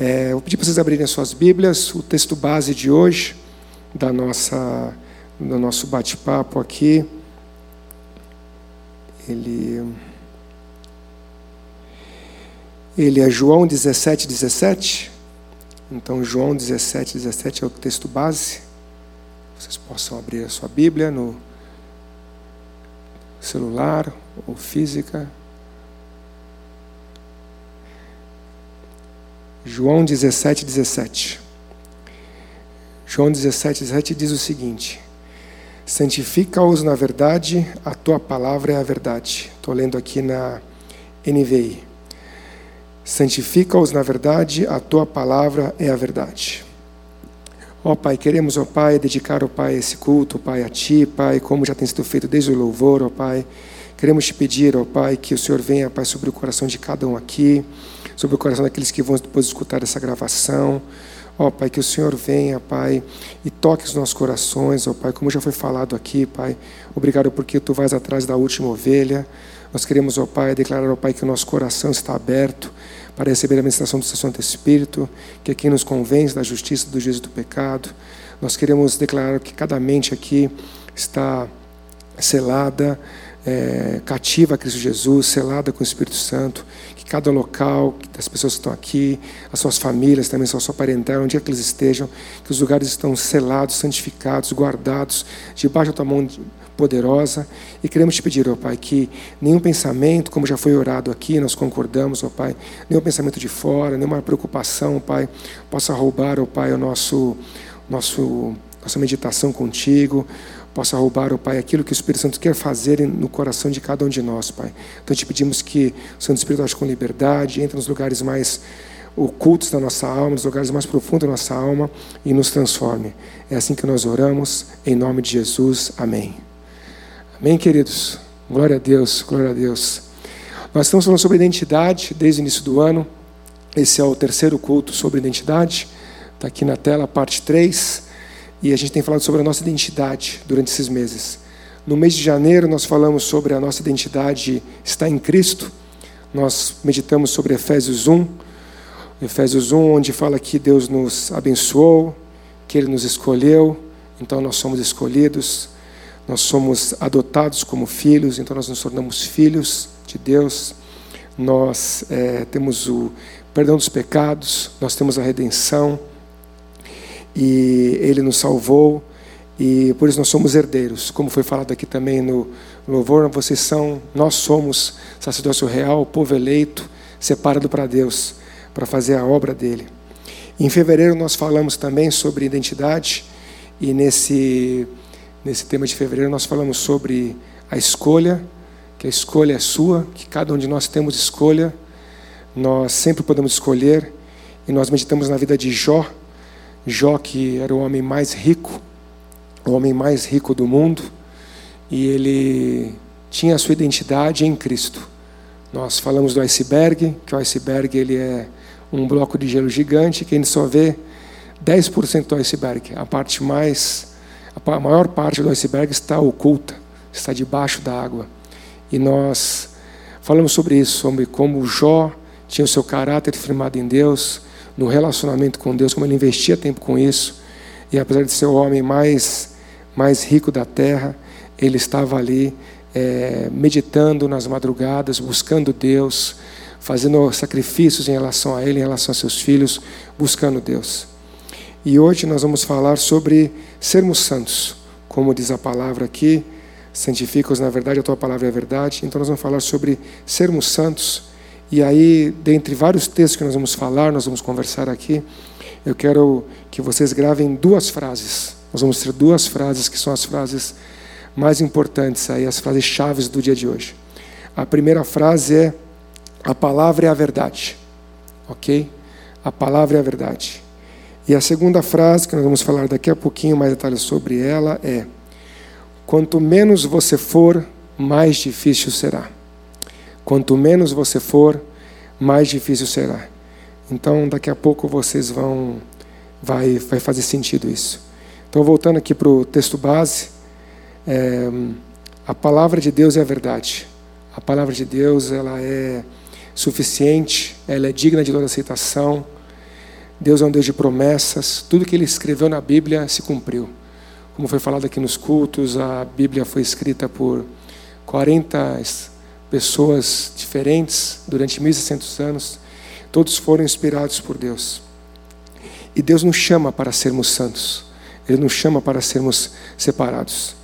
É, vou pedir para vocês abrirem as suas Bíblias, o texto base de hoje, da nossa, do nosso bate-papo aqui. Ele, ele é João 17, 17. Então, João 17, 17 é o texto base. Vocês possam abrir a sua Bíblia no celular ou física. João 17, 17. João 17, 17 diz o seguinte: Santifica-os na verdade, a tua palavra é a verdade. Estou lendo aqui na NVI. Santifica-os na verdade, a tua palavra é a verdade. Ó Pai, queremos, ó Pai, dedicar, ó Pai, esse culto, ó Pai, a Ti, Pai, como já tem sido feito desde o louvor, ó Pai. Queremos te pedir, ó Pai, que o Senhor venha, Pai, sobre o coração de cada um aqui sobre o coração daqueles que vão depois escutar essa gravação. Ó oh, Pai, que o Senhor venha, Pai, e toque os nossos corações, ó oh, Pai, como já foi falado aqui, Pai. Obrigado porque Tu vais atrás da última ovelha. Nós queremos, ó oh, Pai, declarar, ó Pai, que o nosso coração está aberto para receber a ministração do Seu Santo Espírito, que aqui nos convence da justiça, do juízo do pecado. Nós queremos declarar que cada mente aqui está selada, é, cativa a Cristo Jesus, selada com o Espírito Santo, cada local, das pessoas que estão aqui, as suas famílias, também a sua parentela, onde é que eles estejam, que os lugares estão selados, santificados, guardados, debaixo da tua mão poderosa. E queremos te pedir, ó Pai, que nenhum pensamento, como já foi orado aqui, nós concordamos, ó Pai, nenhum pensamento de fora, nenhuma preocupação, ó Pai, possa roubar, ó Pai, o nosso, nosso, nossa meditação contigo, possa roubar, oh Pai, aquilo que o Espírito Santo quer fazer no coração de cada um de nós, Pai. Então te pedimos que o Santo Espírito age com liberdade, entre nos lugares mais ocultos da nossa alma, nos lugares mais profundos da nossa alma e nos transforme. É assim que nós oramos, em nome de Jesus. Amém. Amém, queridos. Glória a Deus, glória a Deus. Nós estamos falando sobre identidade desde o início do ano. Esse é o terceiro culto sobre identidade. Está aqui na tela, parte 3. E a gente tem falado sobre a nossa identidade durante esses meses. No mês de janeiro, nós falamos sobre a nossa identidade está em Cristo. Nós meditamos sobre Efésios 1. Efésios 1, onde fala que Deus nos abençoou, que Ele nos escolheu, então nós somos escolhidos. Nós somos adotados como filhos, então nós nos tornamos filhos de Deus. Nós é, temos o perdão dos pecados, nós temos a redenção e Ele nos salvou e por isso nós somos herdeiros. Como foi falado aqui também no louvor, vocês são, nós somos sacerdócio real, povo eleito, separado para Deus, para fazer a obra dele. Em fevereiro nós falamos também sobre identidade e nesse nesse tema de fevereiro nós falamos sobre a escolha, que a escolha é sua, que cada um de nós temos escolha. Nós sempre podemos escolher e nós meditamos na vida de Jó, Jó, que era o homem mais rico, o homem mais rico do mundo, e ele tinha a sua identidade em Cristo. Nós falamos do iceberg, que o iceberg ele é um bloco de gelo gigante que a gente só vê 10% do iceberg. A parte mais, a maior parte do iceberg está oculta, está debaixo da água. E nós falamos sobre isso, sobre como Jó tinha o seu caráter firmado em Deus, no relacionamento com Deus, como ele investia tempo com isso. E apesar de ser o homem mais, mais rico da terra, ele estava ali é, meditando nas madrugadas, buscando Deus, fazendo sacrifícios em relação a ele, em relação a seus filhos, buscando Deus. E hoje nós vamos falar sobre sermos santos, como diz a palavra aqui, santifica-os na verdade, a tua palavra é a verdade. Então nós vamos falar sobre sermos santos e aí, dentre vários textos que nós vamos falar, nós vamos conversar aqui, eu quero que vocês gravem duas frases. Nós vamos ter duas frases que são as frases mais importantes aí, as frases chaves do dia de hoje. A primeira frase é: a palavra é a verdade. OK? A palavra é a verdade. E a segunda frase, que nós vamos falar daqui a pouquinho mais detalhes sobre ela, é: quanto menos você for, mais difícil será. Quanto menos você for, mais difícil será. Então, daqui a pouco vocês vão, vai, vai fazer sentido isso. Então, voltando aqui para o texto base, é, a palavra de Deus é a verdade. A palavra de Deus ela é suficiente, ela é digna de toda aceitação. Deus é um Deus de promessas, tudo que ele escreveu na Bíblia se cumpriu. Como foi falado aqui nos cultos, a Bíblia foi escrita por 40 pessoas diferentes durante 1.600 anos, todos foram inspirados por Deus. E Deus nos chama para sermos santos, Ele nos chama para sermos separados.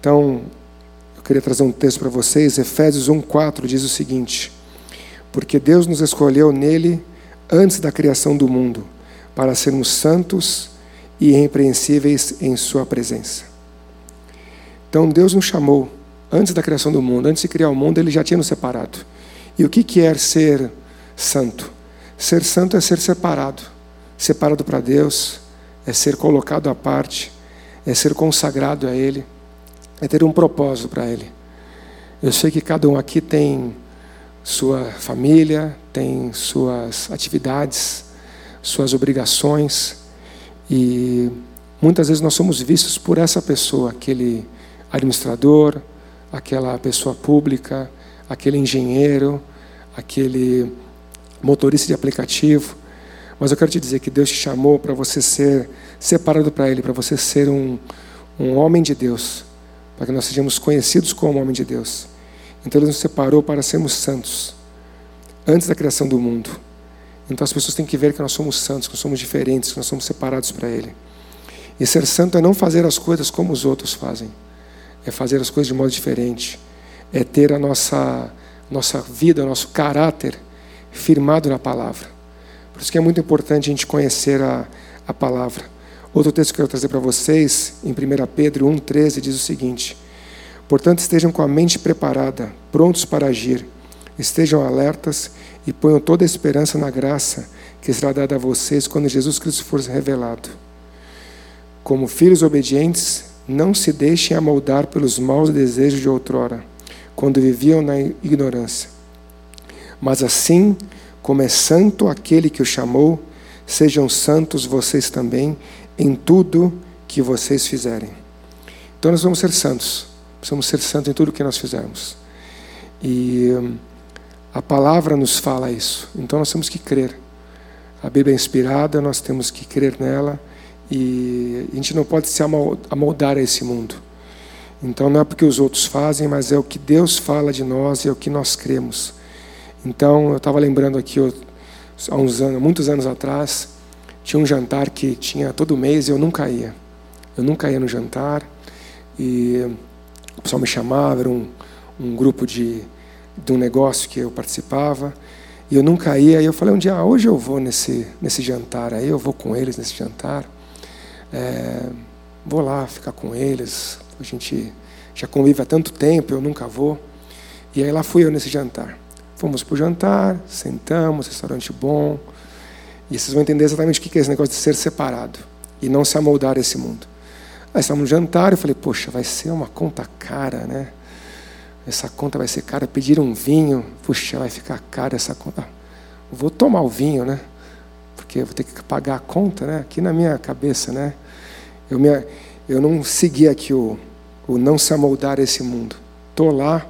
Então, eu queria trazer um texto para vocês, Efésios 1,4 diz o seguinte: Porque Deus nos escolheu nele antes da criação do mundo, para sermos santos e irrepreensíveis em Sua presença. Então Deus nos chamou antes da criação do mundo, antes de criar o mundo, Ele já tinha nos separado. E o que é ser santo? Ser santo é ser separado, separado para Deus, é ser colocado à parte, é ser consagrado a Ele, é ter um propósito para Ele. Eu sei que cada um aqui tem sua família, tem suas atividades, suas obrigações, e muitas vezes nós somos vistos por essa pessoa, aquele administrador, aquela pessoa pública, aquele engenheiro, aquele motorista de aplicativo. Mas eu quero te dizer que Deus te chamou para você ser separado para Ele, para você ser um, um homem de Deus, para que nós sejamos conhecidos como homem de Deus. Então Ele nos separou para sermos santos, antes da criação do mundo. Então as pessoas têm que ver que nós somos santos, que nós somos diferentes, que nós somos separados para Ele. E ser santo é não fazer as coisas como os outros fazem, é fazer as coisas de modo diferente, é ter a nossa, nossa vida, o nosso caráter firmado na palavra. Por isso que é muito importante a gente conhecer a, a palavra. Outro texto que eu quero trazer para vocês, em 1 Pedro 1,13, diz o seguinte: Portanto, estejam com a mente preparada, prontos para agir, estejam alertas e ponham toda a esperança na graça que será dada a vocês quando Jesus Cristo for revelado. Como filhos obedientes, não se deixem amoldar pelos maus desejos de outrora, quando viviam na ignorância. Mas assim como é santo aquele que o chamou, sejam santos vocês também em tudo que vocês fizerem. Então nós vamos ser santos. Precisamos ser santos em tudo que nós fizermos. E hum, a palavra nos fala isso. Então nós temos que crer. A Bíblia é inspirada, nós temos que crer nela. E a gente não pode se amoldar a esse mundo. Então não é porque os outros fazem, mas é o que Deus fala de nós e é o que nós cremos. Então eu estava lembrando aqui, há uns anos, muitos anos atrás, tinha um jantar que tinha todo mês e eu nunca ia. Eu nunca ia no jantar e o pessoal me chamava, era um, um grupo de, de um negócio que eu participava e eu nunca ia. E eu falei um dia, ah, hoje eu vou nesse, nesse jantar aí, eu vou com eles nesse jantar. É, vou lá ficar com eles. A gente já convive há tanto tempo, eu nunca vou. E aí lá fui eu nesse jantar. Fomos para o jantar, sentamos, restaurante bom. E vocês vão entender exatamente o que é esse negócio de ser separado e não se amoldar a esse mundo. Aí estávamos no jantar, eu falei, poxa, vai ser uma conta cara, né? Essa conta vai ser cara. Pediram um vinho, puxa, vai ficar cara essa conta. Vou tomar o vinho, né? porque eu vou ter que pagar a conta, né? Aqui na minha cabeça, né? Eu, me, eu não segui aqui o, o não se amoldar a esse mundo. Estou lá.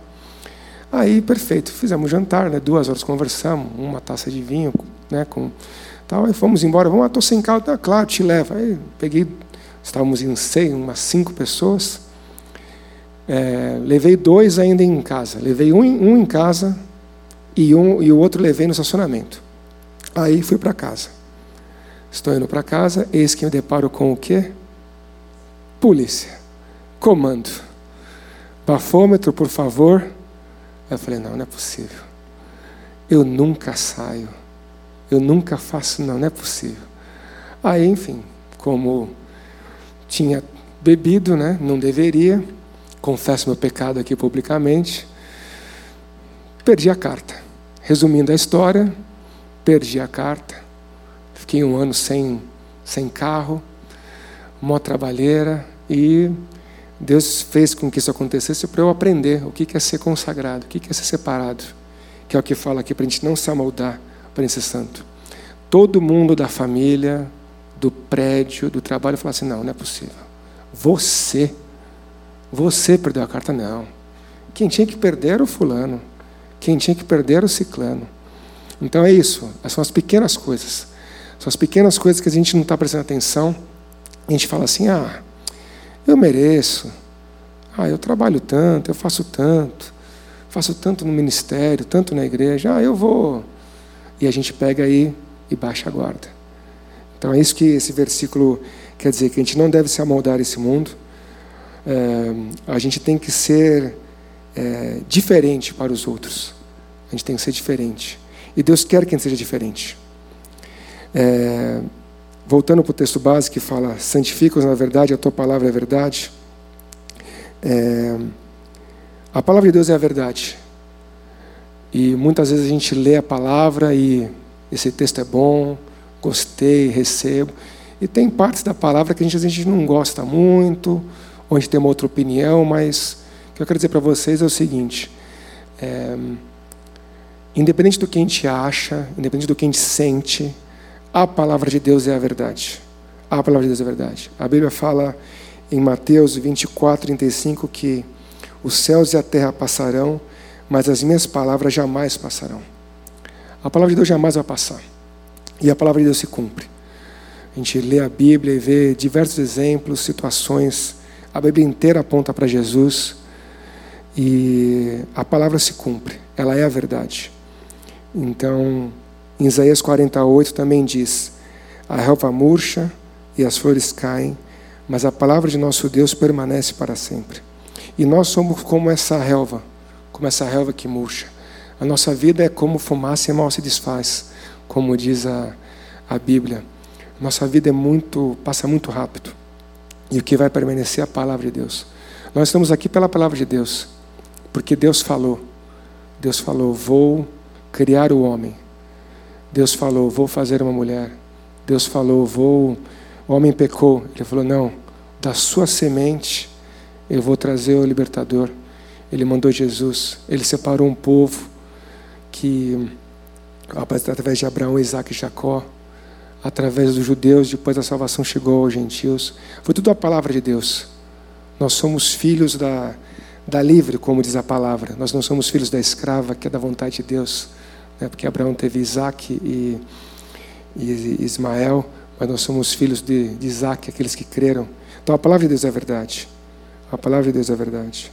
Aí, perfeito, fizemos jantar, né? Duas horas conversamos, uma taça de vinho, né? Com, tal, aí fomos embora. Vamos, estou sem carro, tá, claro, te levo. Aí peguei, estávamos em seis, umas cinco pessoas. É, levei dois ainda em casa. Levei um, um em casa e, um, e o outro levei no estacionamento. Aí fui para casa. Estou indo para casa, eis que me deparo com o quê? Polícia. Comando. Bafômetro, por favor. Eu falei, não, não é possível. Eu nunca saio. Eu nunca faço, não, não é possível. Aí, enfim, como tinha bebido, né? Não deveria. Confesso meu pecado aqui publicamente. Perdi a carta. Resumindo a história, perdi a carta. Fiquei um ano sem, sem carro, uma trabalheira, e Deus fez com que isso acontecesse para eu aprender o que é ser consagrado, o que é ser separado, que é o que fala aqui para a gente não se amoldar para ser santo. Todo mundo da família, do prédio, do trabalho, fala assim: não, não é possível. Você, você perdeu a carta, não. Quem tinha que perder era o fulano. Quem tinha que perder era o ciclano. Então é isso, são as pequenas coisas. São as pequenas coisas que a gente não está prestando atenção. A gente fala assim: ah, eu mereço. Ah, eu trabalho tanto, eu faço tanto. Faço tanto no ministério, tanto na igreja. Ah, eu vou. E a gente pega aí e baixa a guarda. Então é isso que esse versículo quer dizer: que a gente não deve se amoldar esse mundo. É, a gente tem que ser é, diferente para os outros. A gente tem que ser diferente. E Deus quer que a gente seja diferente. É, voltando para o texto básico que fala: santifica-os na verdade, a tua palavra é verdade. É, a palavra de Deus é a verdade. E muitas vezes a gente lê a palavra e esse texto é bom, gostei, recebo. E tem partes da palavra que a gente, a gente não gosta muito, gente tem uma outra opinião, mas o que eu quero dizer para vocês é o seguinte: é, independente do que a gente acha, independente do que a gente sente, a palavra de Deus é a verdade. A palavra de Deus é a verdade. A Bíblia fala em Mateus 24, 35 que os céus e a terra passarão, mas as minhas palavras jamais passarão. A palavra de Deus jamais vai passar. E a palavra de Deus se cumpre. A gente lê a Bíblia e vê diversos exemplos, situações. A Bíblia inteira aponta para Jesus. E a palavra se cumpre. Ela é a verdade. Então, em Isaías 48 também diz: A relva murcha e as flores caem, mas a palavra de nosso Deus permanece para sempre. E nós somos como essa relva, como essa relva que murcha. A nossa vida é como fumaça e mal se desfaz, como diz a, a Bíblia. Nossa vida é muito, passa muito rápido. E o que vai permanecer é a palavra de Deus. Nós estamos aqui pela palavra de Deus, porque Deus falou. Deus falou: Vou criar o homem Deus falou: Vou fazer uma mulher. Deus falou: Vou. O homem pecou. Ele falou: Não, da sua semente eu vou trazer o libertador. Ele mandou Jesus. Ele separou um povo que, através de Abraão, Isaac e Jacó, através dos judeus, depois a salvação chegou aos gentios. Foi tudo a palavra de Deus. Nós somos filhos da, da livre, como diz a palavra. Nós não somos filhos da escrava, que é da vontade de Deus né? porque Abraão teve Isaac e, e Ismael, mas nós somos filhos de, de Isaac, aqueles que creram. Então a palavra de Deus é verdade. A palavra de Deus é verdade.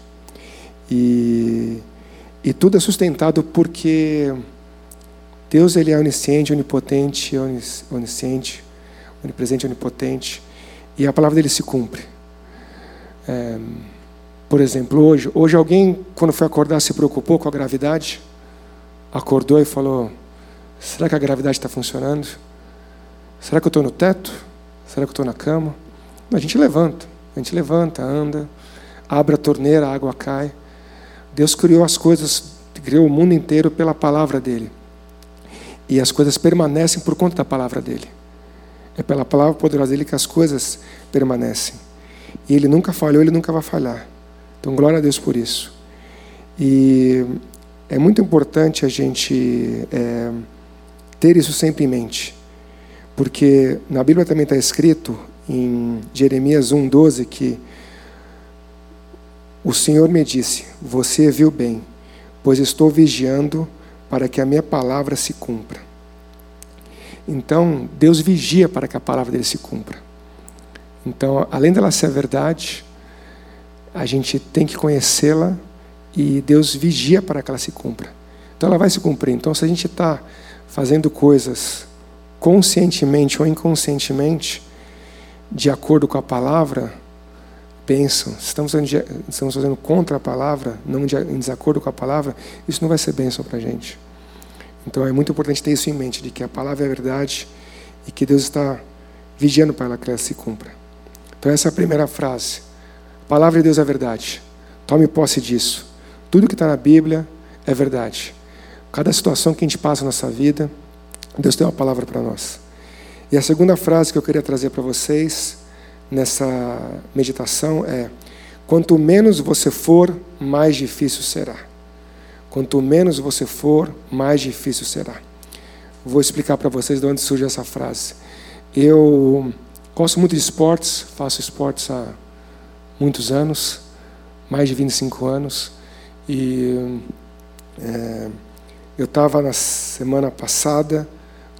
E, e tudo é sustentado porque Deus ele é onisciente, onipotente, onisciente, onipresente, onipotente. E a palavra dele se cumpre. É, por exemplo, hoje, hoje alguém, quando foi acordar, se preocupou com a gravidade? Acordou e falou: será que a gravidade está funcionando? Será que eu estou no teto? Será que eu estou na cama? A gente levanta, a gente levanta, anda, abre a torneira, a água cai. Deus criou as coisas, criou o mundo inteiro pela palavra dele. E as coisas permanecem por conta da palavra dele. É pela palavra poderosa dele que as coisas permanecem. E ele nunca falhou, ele nunca vai falhar. Então, glória a Deus por isso. E é muito importante a gente é, ter isso sempre em mente, porque na Bíblia também está escrito, em Jeremias 1,12, que o Senhor me disse: Você viu bem, pois estou vigiando para que a minha palavra se cumpra. Então, Deus vigia para que a palavra dele se cumpra. Então, além dela ser verdade, a gente tem que conhecê-la e Deus vigia para que ela se cumpra. Então ela vai se cumprir. Então, se a gente está fazendo coisas conscientemente ou inconscientemente, de acordo com a palavra, bênção. Se estamos fazendo, estamos fazendo contra a palavra, não de, em desacordo com a palavra, isso não vai ser bênção para a gente. Então é muito importante ter isso em mente, de que a palavra é verdade e que Deus está vigiando para que ela se cumpra. Então essa é a primeira frase. A palavra de Deus é verdade. Tome posse disso. Tudo que está na Bíblia é verdade. Cada situação que a gente passa na nossa vida, Deus tem uma palavra para nós. E a segunda frase que eu queria trazer para vocês nessa meditação é: quanto menos você for, mais difícil será. Quanto menos você for, mais difícil será. Vou explicar para vocês de onde surge essa frase. Eu gosto muito de esportes, faço esportes há muitos anos, mais de 25 anos. E é, eu estava na semana passada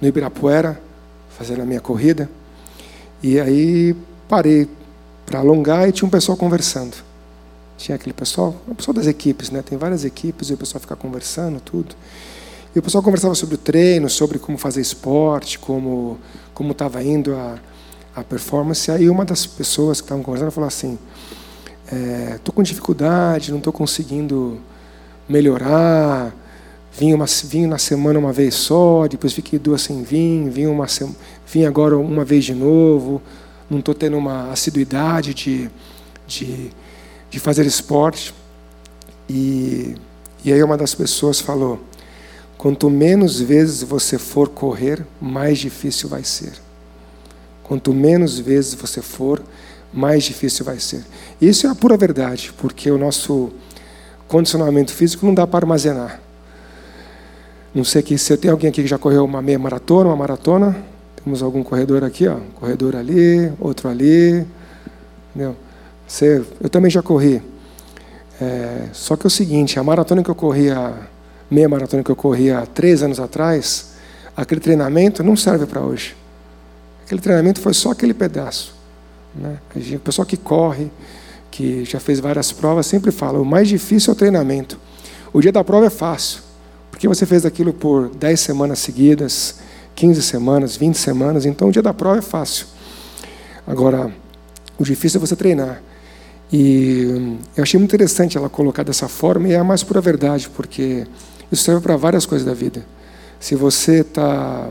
no Ibirapuera fazendo a minha corrida. E aí parei para alongar e tinha um pessoal conversando. Tinha aquele pessoal, o pessoal das equipes, né? Tem várias equipes e o pessoal fica conversando, tudo. E o pessoal conversava sobre o treino, sobre como fazer esporte, como como estava indo a, a performance. Aí uma das pessoas que estavam conversando falou assim: estou é, com dificuldade, não estou conseguindo melhorar. Vim, uma, vim na semana uma vez só, depois fiquei duas sem vir, vim, uma, vim agora uma vez de novo, não estou tendo uma assiduidade de, de, de fazer esporte. E, e aí uma das pessoas falou: quanto menos vezes você for correr, mais difícil vai ser. Quanto menos vezes você for, mais difícil vai ser. Isso é a pura verdade, porque o nosso condicionamento físico não dá para armazenar. Não sei que se tem alguém aqui que já correu uma meia maratona, uma maratona. Temos algum corredor aqui, ó, corredor ali, outro ali. Entendeu? Você, eu também já corri. É, só que é o seguinte, a maratona que eu corri, a meia maratona que eu corri há três anos atrás, aquele treinamento não serve para hoje. Aquele treinamento foi só aquele pedaço. Né? O pessoal que corre, que já fez várias provas, sempre fala: o mais difícil é o treinamento. O dia da prova é fácil. Porque você fez aquilo por 10 semanas seguidas, 15 semanas, 20 semanas, então o dia da prova é fácil. Agora, o difícil é você treinar. E eu achei muito interessante ela colocar dessa forma, e é a mais pura verdade, porque isso serve para várias coisas da vida. Se você está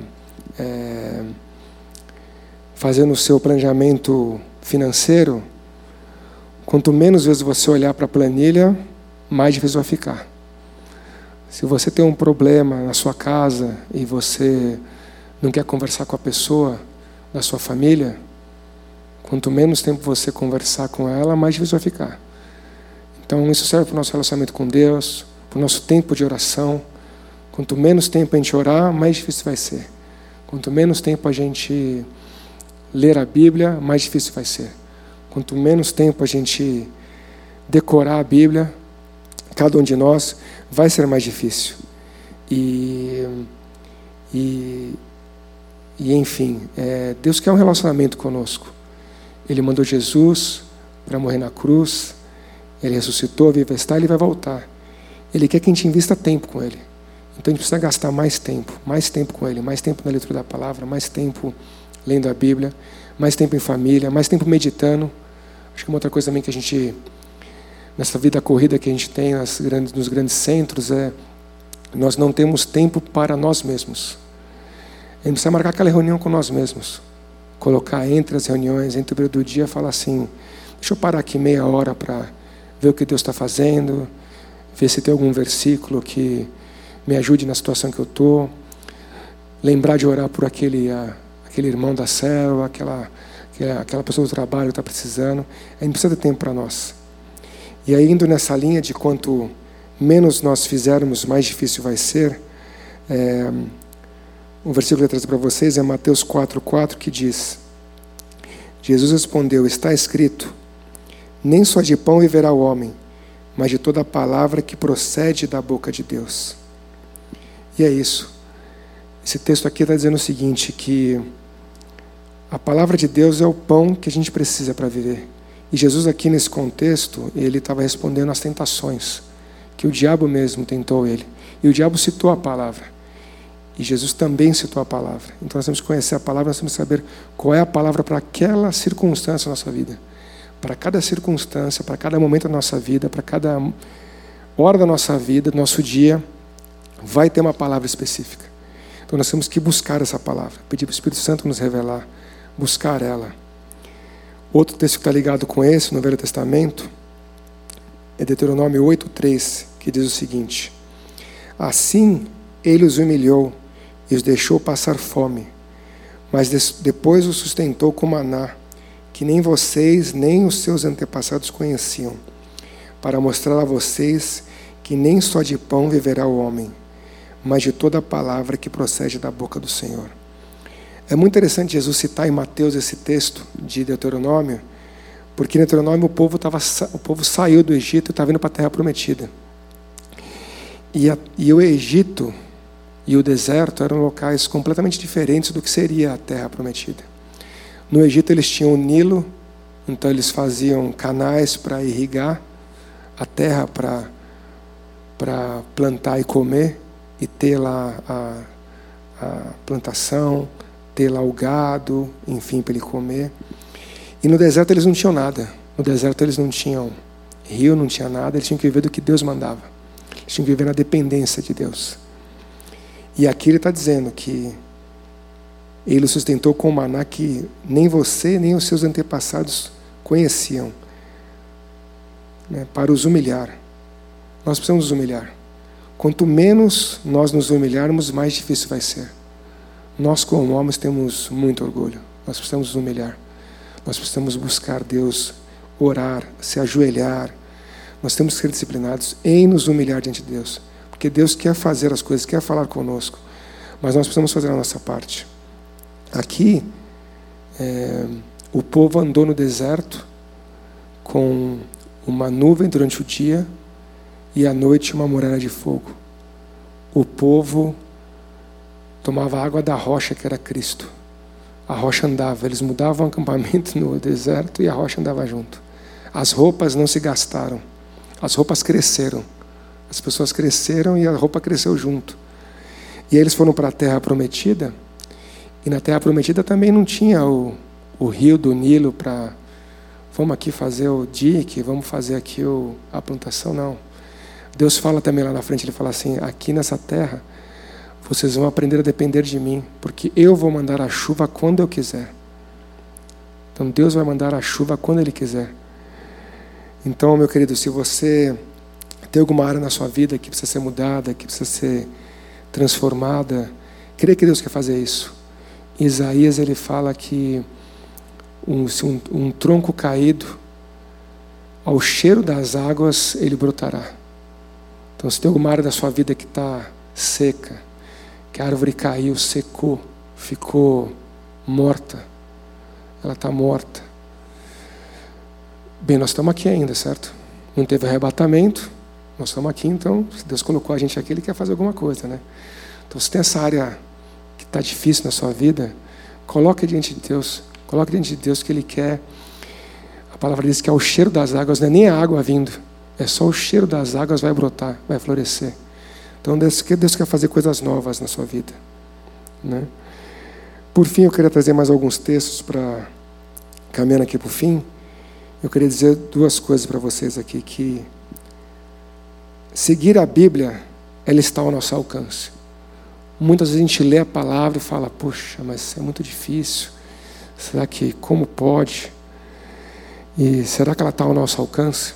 é, fazendo o seu planejamento financeiro, quanto menos vezes você olhar para a planilha, mais difícil vai ficar. Se você tem um problema na sua casa e você não quer conversar com a pessoa da sua família, quanto menos tempo você conversar com ela, mais difícil vai ficar. Então, isso serve para o nosso relacionamento com Deus, para o nosso tempo de oração. Quanto menos tempo a gente orar, mais difícil vai ser. Quanto menos tempo a gente ler a Bíblia, mais difícil vai ser. Quanto menos tempo a gente decorar a Bíblia, cada um de nós, vai ser mais difícil. E, e, e enfim, é, Deus quer um relacionamento conosco. Ele mandou Jesus para morrer na cruz, ele ressuscitou, vive está, ele vai voltar. Ele quer que a gente invista tempo com ele. Então a gente precisa gastar mais tempo, mais tempo com ele, mais tempo na leitura da palavra, mais tempo lendo a Bíblia, mais tempo em família, mais tempo meditando. Acho que uma outra coisa também que a gente nessa vida corrida que a gente tem nas grandes, nos grandes centros, é nós não temos tempo para nós mesmos. A gente precisa marcar aquela reunião com nós mesmos. Colocar entre as reuniões, entre o período do dia, falar assim: deixa eu parar aqui meia hora para ver o que Deus está fazendo, ver se tem algum versículo que me ajude na situação que eu estou. Lembrar de orar por aquele, a, aquele irmão da célula, aquela, aquela pessoa do trabalho que está precisando. A gente precisa ter tempo para nós. E aí, indo nessa linha de quanto menos nós fizermos, mais difícil vai ser, é, o versículo que eu trago para vocês é Mateus 4,4 que diz: Jesus respondeu: Está escrito, nem só de pão viverá o homem, mas de toda a palavra que procede da boca de Deus. E é isso. Esse texto aqui está dizendo o seguinte: que a palavra de Deus é o pão que a gente precisa para viver. E Jesus aqui nesse contexto, ele estava respondendo às tentações que o diabo mesmo tentou ele. E o diabo citou a palavra. E Jesus também citou a palavra. Então nós temos que conhecer a palavra, nós temos que saber qual é a palavra para aquela circunstância da nossa vida. Para cada circunstância, para cada momento da nossa vida, para cada hora da nossa vida, do nosso dia, vai ter uma palavra específica. Então nós temos que buscar essa palavra, pedir para o Espírito Santo nos revelar, buscar ela. Outro texto que está ligado com esse, no Velho Testamento, é Deuteronômio 8,3, que diz o seguinte: Assim ele os humilhou e os deixou passar fome, mas depois os sustentou com maná, que nem vocês nem os seus antepassados conheciam, para mostrar a vocês que nem só de pão viverá o homem, mas de toda a palavra que procede da boca do Senhor. É muito interessante Jesus citar em Mateus esse texto de Deuteronômio, porque em Deuteronômio o povo, tava, o povo saiu do Egito e estava indo para a terra prometida. E, a, e o Egito e o deserto eram locais completamente diferentes do que seria a terra prometida. No Egito eles tinham o Nilo, então eles faziam canais para irrigar a terra para para plantar e comer e ter lá a, a plantação, ter lá o gado, enfim, para ele comer. E no deserto eles não tinham nada. No deserto eles não tinham rio, não tinha nada, eles tinham que viver do que Deus mandava. Eles tinham que viver na dependência de Deus. E aqui ele está dizendo que ele sustentou com o maná que nem você, nem os seus antepassados conheciam, né, para os humilhar. Nós precisamos nos humilhar. Quanto menos nós nos humilharmos, mais difícil vai ser. Nós, como homens, temos muito orgulho. Nós precisamos nos humilhar. Nós precisamos buscar Deus, orar, se ajoelhar. Nós temos que ser disciplinados em nos humilhar diante de Deus. Porque Deus quer fazer as coisas, quer falar conosco. Mas nós precisamos fazer a nossa parte. Aqui, é, o povo andou no deserto com uma nuvem durante o dia e à noite uma muralha de fogo. O povo tomava água da rocha que era Cristo. A rocha andava, eles mudavam o acampamento no deserto e a rocha andava junto. As roupas não se gastaram, as roupas cresceram. As pessoas cresceram e a roupa cresceu junto. E eles foram para a terra prometida, e na terra prometida também não tinha o, o rio do Nilo para. Vamos aqui fazer o dique, vamos fazer aqui o, a plantação, não. Deus fala também lá na frente, ele fala assim: aqui nessa terra, vocês vão aprender a depender de mim, porque eu vou mandar a chuva quando eu quiser. Então Deus vai mandar a chuva quando Ele quiser. Então, meu querido, se você tem alguma área na sua vida que precisa ser mudada, que precisa ser transformada, creia que Deus quer fazer isso. Isaías ele fala que um, um, um tronco caído, ao cheiro das águas, ele brotará. Então, se tem alguma área da sua vida que está seca, que a árvore caiu, secou, ficou morta, ela está morta. Bem, nós estamos aqui ainda, certo? Não teve arrebatamento, nós estamos aqui, então, se Deus colocou a gente aqui, Ele quer fazer alguma coisa, né? Então, se tem essa área que está difícil na sua vida, coloque diante de Deus, coloque diante de Deus que Ele quer. A palavra diz que é o cheiro das águas, não é nem a água vindo, é só o cheiro das águas vai brotar, vai florescer. Então Deus, Deus quer fazer coisas novas na sua vida. Né? Por fim, eu queria trazer mais alguns textos para caminhando aqui para o fim. Eu queria dizer duas coisas para vocês aqui que seguir a Bíblia, ela está ao nosso alcance. Muitas vezes a gente lê a palavra e fala, puxa, mas é muito difícil. Será que como pode? E será que ela está ao nosso alcance?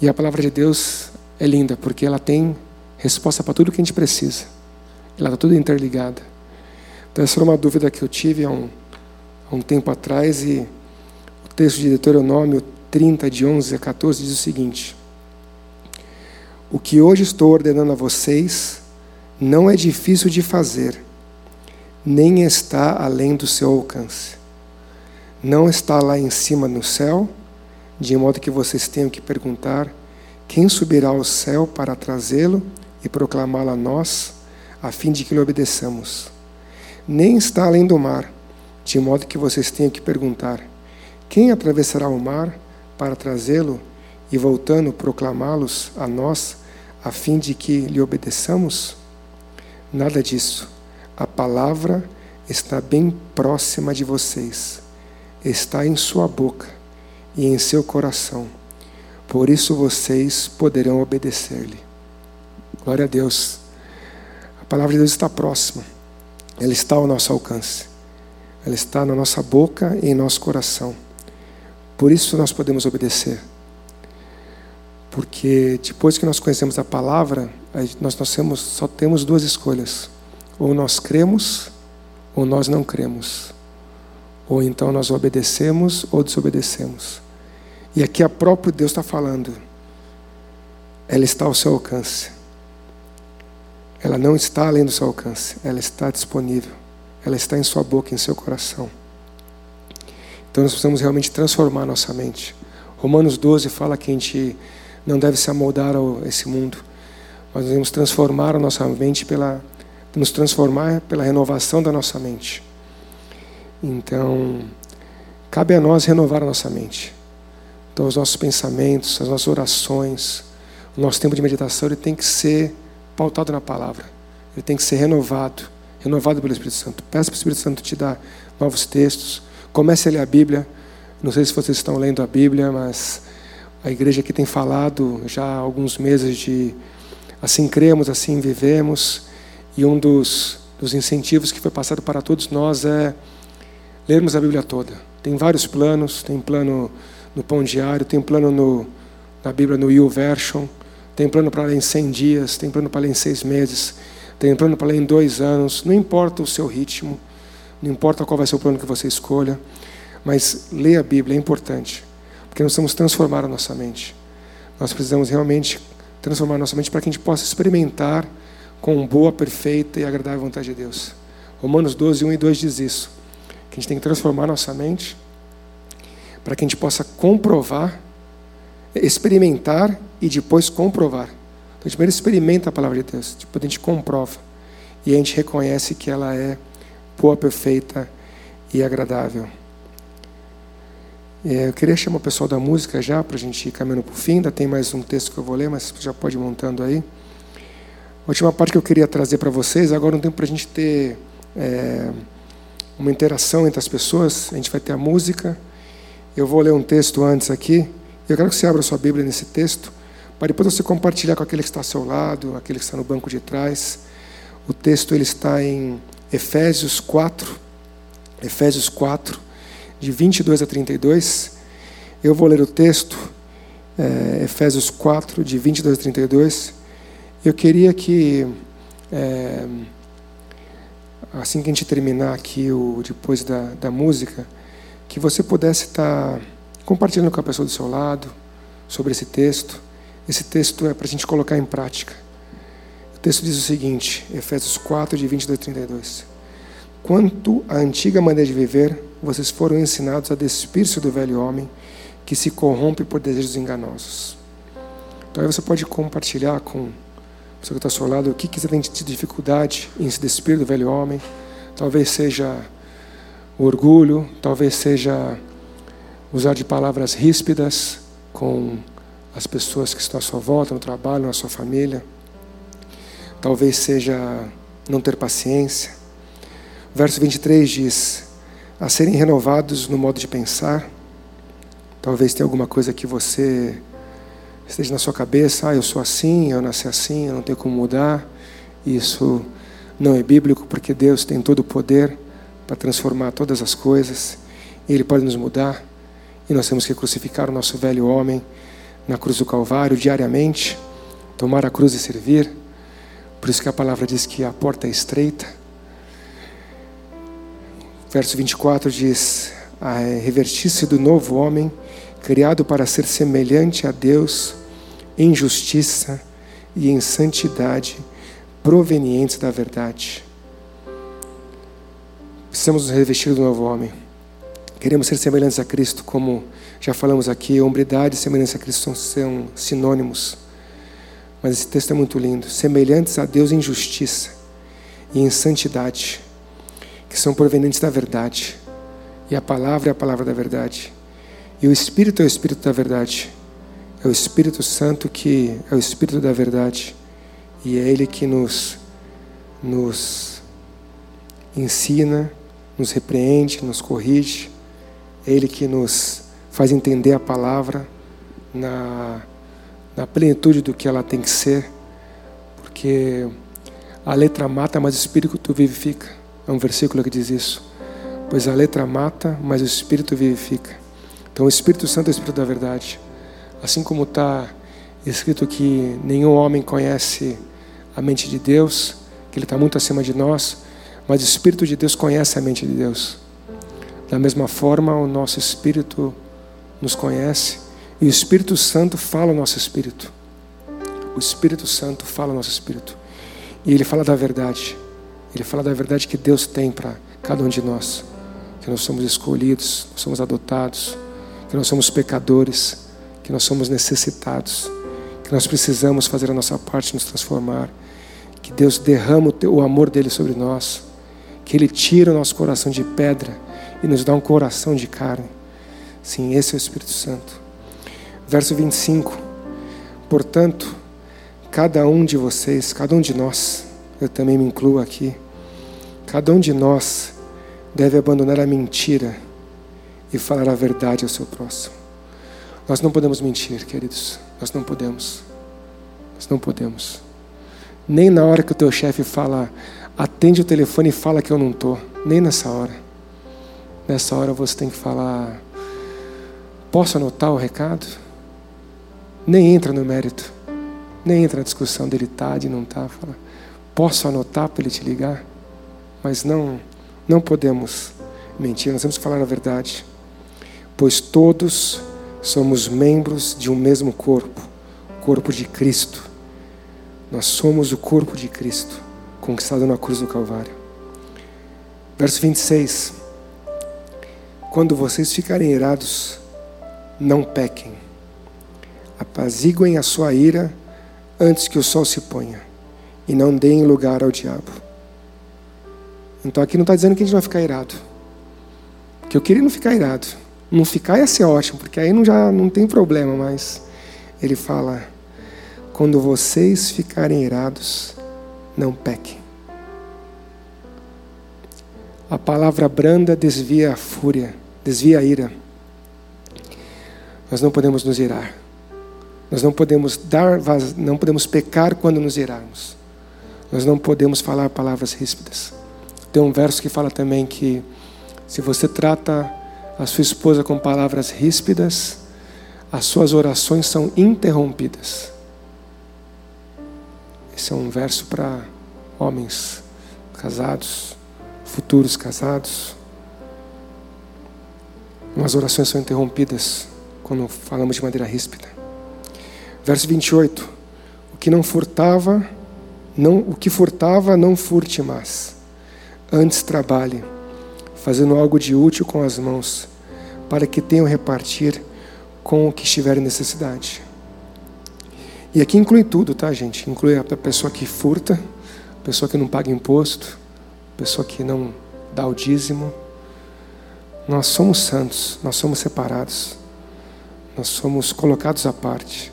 E a palavra de Deus é linda, porque ela tem resposta para tudo que a gente precisa. Ela está tudo interligada. Então, essa era uma dúvida que eu tive há um, há um tempo atrás, e o texto de Deuteronômio 30, de 11 a 14, diz o seguinte: O que hoje estou ordenando a vocês não é difícil de fazer, nem está além do seu alcance. Não está lá em cima no céu, de modo que vocês tenham que perguntar: quem subirá ao céu para trazê-lo e proclamá-lo a nós, a fim de que lhe obedeçamos? Nem está além do mar, de modo que vocês tenham que perguntar: quem atravessará o mar para trazê-lo e, voltando, proclamá-los a nós, a fim de que lhe obedeçamos? Nada disso. A palavra está bem próxima de vocês, está em sua boca e em seu coração. Por isso vocês poderão obedecer-lhe. Glória a Deus. A palavra de Deus está próxima. Ela está ao nosso alcance. Ela está na nossa boca e em nosso coração. Por isso nós podemos obedecer. Porque depois que nós conhecemos a palavra, nós, só temos duas escolhas. Ou nós cremos, ou nós não cremos. Ou então nós obedecemos ou desobedecemos. E aqui a próprio Deus está falando. Ela está ao seu alcance. Ela não está além do seu alcance. Ela está disponível. Ela está em sua boca, em seu coração. Então nós precisamos realmente transformar nossa mente. Romanos 12 fala que a gente não deve se amoldar a esse mundo, mas devemos transformar a nossa mente pela nos transformar pela renovação da nossa mente. Então, cabe a nós renovar a nossa mente. Então, os nossos pensamentos, as nossas orações, o nosso tempo de meditação, ele tem que ser pautado na palavra. Ele tem que ser renovado, renovado pelo Espírito Santo. Peça para o Espírito Santo te dar novos textos. Comece a ler a Bíblia. Não sei se vocês estão lendo a Bíblia, mas a igreja aqui tem falado já há alguns meses de assim cremos, assim vivemos. E um dos, dos incentivos que foi passado para todos nós é lermos a Bíblia toda. Tem vários planos, tem plano no Pão Diário, tem plano no, na Bíblia no YouVersion, tem plano para ler em 100 dias, tem plano para ler em seis meses, tem plano para ler em dois anos. Não importa o seu ritmo, não importa qual vai ser o plano que você escolha, mas ler a Bíblia é importante, porque nós vamos transformar a nossa mente. Nós precisamos realmente transformar a nossa mente para que a gente possa experimentar com boa, perfeita e agradável vontade de Deus. Romanos 12, 1 e 2 diz isso. Que a gente tem que transformar a nossa mente para que a gente possa comprovar, experimentar e depois comprovar. Então, a gente primeiro experimenta a palavra de Deus, depois a gente comprova. E a gente reconhece que ela é boa, perfeita e agradável. É, eu queria chamar o pessoal da música já, para a gente ir caminhando para o fim. Ainda tem mais um texto que eu vou ler, mas já pode ir montando aí. A última parte que eu queria trazer para vocês, agora não tem para a gente ter é, uma interação entre as pessoas. A gente vai ter a música. Eu vou ler um texto antes aqui. Eu quero que você abra sua Bíblia nesse texto, para depois você compartilhar com aquele que está ao seu lado, aquele que está no banco de trás. O texto ele está em Efésios 4, Efésios 4, de 22 a 32. Eu vou ler o texto, é, Efésios 4, de 22 a 32. Eu queria que, é, assim que a gente terminar aqui, o, depois da, da música, que você pudesse estar compartilhando com a pessoa do seu lado sobre esse texto. Esse texto é para a gente colocar em prática texto diz o seguinte, Efésios 4, de 22 a 32. Quanto à antiga maneira de viver, vocês foram ensinados a despir-se do velho homem que se corrompe por desejos enganosos. Então aí você pode compartilhar com a pessoa que está ao seu lado o que, que você tem de dificuldade em se despir do velho homem. Talvez seja o orgulho, talvez seja usar de palavras ríspidas com as pessoas que estão à sua volta, no trabalho, na sua família. Talvez seja não ter paciência. Verso 23 diz: a serem renovados no modo de pensar. Talvez tenha alguma coisa que você esteja na sua cabeça, ah, eu sou assim, eu nasci assim, eu não tenho como mudar. Isso não é bíblico, porque Deus tem todo o poder para transformar todas as coisas, e Ele pode nos mudar, e nós temos que crucificar o nosso velho homem na cruz do Calvário diariamente, tomar a cruz e servir. Por isso que a palavra diz que a porta é estreita. Verso 24 diz: a revertir-se do novo homem, criado para ser semelhante a Deus em justiça e em santidade, provenientes da verdade. Precisamos nos revestir do novo homem. Queremos ser semelhantes a Cristo, como já falamos aqui, hombridade e semelhança a Cristo são sinônimos. Mas esse texto é muito lindo. Semelhantes a Deus em justiça e em santidade, que são provenientes da verdade. E a palavra é a palavra da verdade. E o Espírito é o Espírito da verdade. É o Espírito Santo que é o Espírito da verdade. E é Ele que nos, nos ensina, nos repreende, nos corrige. Ele que nos faz entender a palavra na na plenitude do que ela tem que ser, porque a letra mata, mas o espírito vivifica. É um versículo que diz isso. Pois a letra mata, mas o espírito vivifica. Então o Espírito Santo é o Espírito da verdade. Assim como está escrito que nenhum homem conhece a mente de Deus, que Ele está muito acima de nós, mas o Espírito de Deus conhece a mente de Deus. Da mesma forma, o nosso Espírito nos conhece e o Espírito Santo fala o nosso espírito. O Espírito Santo fala o nosso espírito. E ele fala da verdade. Ele fala da verdade que Deus tem para cada um de nós. Que nós somos escolhidos, somos adotados, que nós somos pecadores, que nós somos necessitados, que nós precisamos fazer a nossa parte, nos transformar, que Deus derrama o amor dele sobre nós, que Ele tira o nosso coração de pedra e nos dá um coração de carne. Sim, esse é o Espírito Santo. Verso 25: Portanto, cada um de vocês, cada um de nós, eu também me incluo aqui, cada um de nós deve abandonar a mentira e falar a verdade ao seu próximo. Nós não podemos mentir, queridos. Nós não podemos. Nós não podemos. Nem na hora que o teu chefe fala, atende o telefone e fala que eu não estou. Nem nessa hora. Nessa hora você tem que falar, posso anotar o recado? Nem entra no mérito. Nem entra na discussão dele tá, de não tá. Fala, posso anotar para ele te ligar? Mas não, não podemos mentir, nós temos que falar a verdade. Pois todos somos membros de um mesmo corpo, corpo de Cristo. Nós somos o corpo de Cristo, conquistado na cruz do Calvário. Verso 26. Quando vocês ficarem irados, não pequem. Apaziguem a sua ira antes que o sol se ponha, e não deem lugar ao diabo. Então aqui não está dizendo que a gente vai ficar irado. Que eu queria não ficar irado. Não ficar ia ser ótimo, porque aí não, já não tem problema, mas ele fala: quando vocês ficarem irados, não pequem. A palavra branda desvia a fúria, desvia a ira. Nós não podemos nos irar. Nós não podemos dar, não podemos pecar quando nos irarmos. Nós não podemos falar palavras ríspidas. Tem um verso que fala também que se você trata a sua esposa com palavras ríspidas, as suas orações são interrompidas. Esse é um verso para homens casados, futuros casados. As orações são interrompidas quando falamos de maneira ríspida. Verso 28. O que não furtava, não, o que furtava, não furte mais. Antes trabalhe fazendo algo de útil com as mãos, para que tenham repartir com o que estiver em necessidade. E aqui inclui tudo, tá, gente? Inclui a pessoa que furta, a pessoa que não paga imposto, a pessoa que não dá o dízimo. Nós somos santos, nós somos separados, nós somos colocados à parte.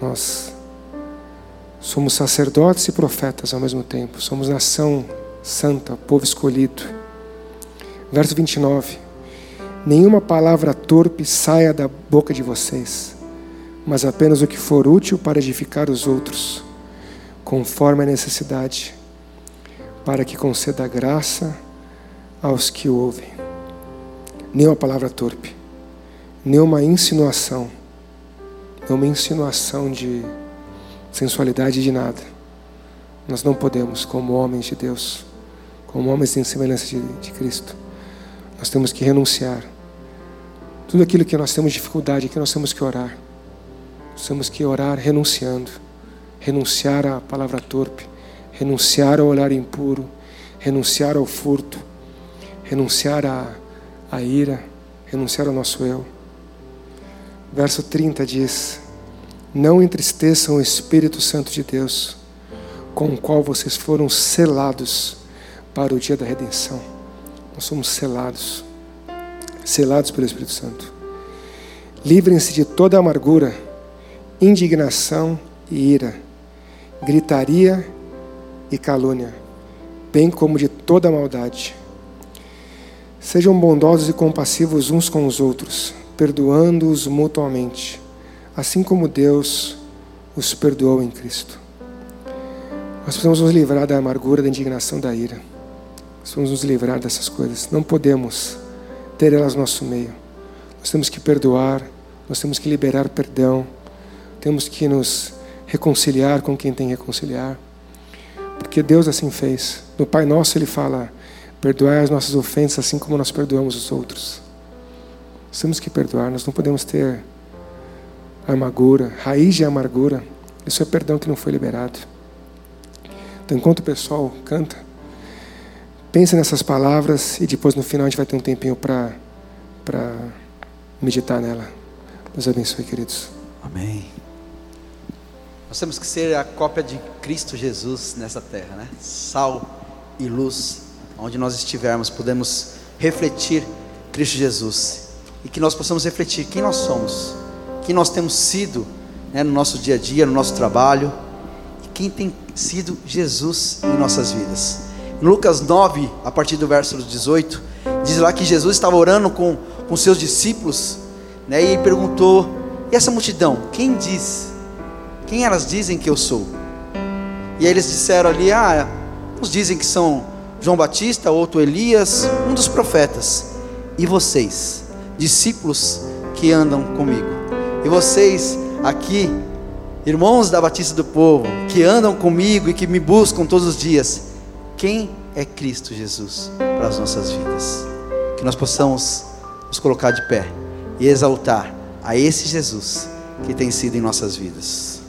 Nós somos sacerdotes e profetas ao mesmo tempo, somos nação santa, povo escolhido. Verso 29. Nenhuma palavra torpe saia da boca de vocês, mas apenas o que for útil para edificar os outros, conforme a necessidade, para que conceda graça aos que ouvem. Nenhuma palavra torpe, nenhuma insinuação, nenhuma insinuação de sensualidade de nada. Nós não podemos, como homens de Deus, como homens em semelhança de, de Cristo nós temos que renunciar. Tudo aquilo que nós temos dificuldade, que nós temos que orar. Nós temos que orar renunciando. Renunciar à palavra torpe, renunciar ao olhar impuro, renunciar ao furto, renunciar à, à ira, renunciar ao nosso eu. Verso 30 diz: Não entristeçam o Espírito Santo de Deus, com o qual vocês foram selados para o dia da redenção. Nós somos selados, selados pelo Espírito Santo. Livrem-se de toda amargura, indignação e ira, gritaria e calúnia, bem como de toda maldade. Sejam bondosos e compassivos uns com os outros, perdoando-os mutuamente, assim como Deus os perdoou em Cristo. Nós precisamos nos livrar da amargura, da indignação, da ira. Nós vamos nos livrar dessas coisas. Não podemos ter elas no nosso meio. Nós temos que perdoar, nós temos que liberar perdão, temos que nos reconciliar com quem tem que reconciliar. Porque Deus assim fez. No Pai Nosso Ele fala: perdoai as nossas ofensas assim como nós perdoamos os outros. Temos que perdoar, nós não podemos ter amargura, raiz de amargura. Isso é perdão que não foi liberado. Então, enquanto o pessoal canta, Pense nessas palavras e depois no final a gente vai ter um tempinho para meditar nela. Deus abençoe, queridos. Amém. Nós temos que ser a cópia de Cristo Jesus nessa terra, né? Sal e luz, onde nós estivermos, podemos refletir Cristo Jesus e que nós possamos refletir quem nós somos, quem nós temos sido né, no nosso dia a dia, no nosso trabalho e quem tem sido Jesus em nossas vidas. Em Lucas 9, a partir do verso 18, diz lá que Jesus estava orando com, com seus discípulos né, e perguntou: E essa multidão, quem diz? Quem elas dizem que eu sou? E aí eles disseram ali: Ah, uns dizem que são João Batista, outro Elias, um dos profetas. E vocês, discípulos que andam comigo? E vocês aqui, irmãos da Batista do Povo, que andam comigo e que me buscam todos os dias, quem é Cristo Jesus para as nossas vidas? Que nós possamos nos colocar de pé e exaltar a esse Jesus que tem sido em nossas vidas.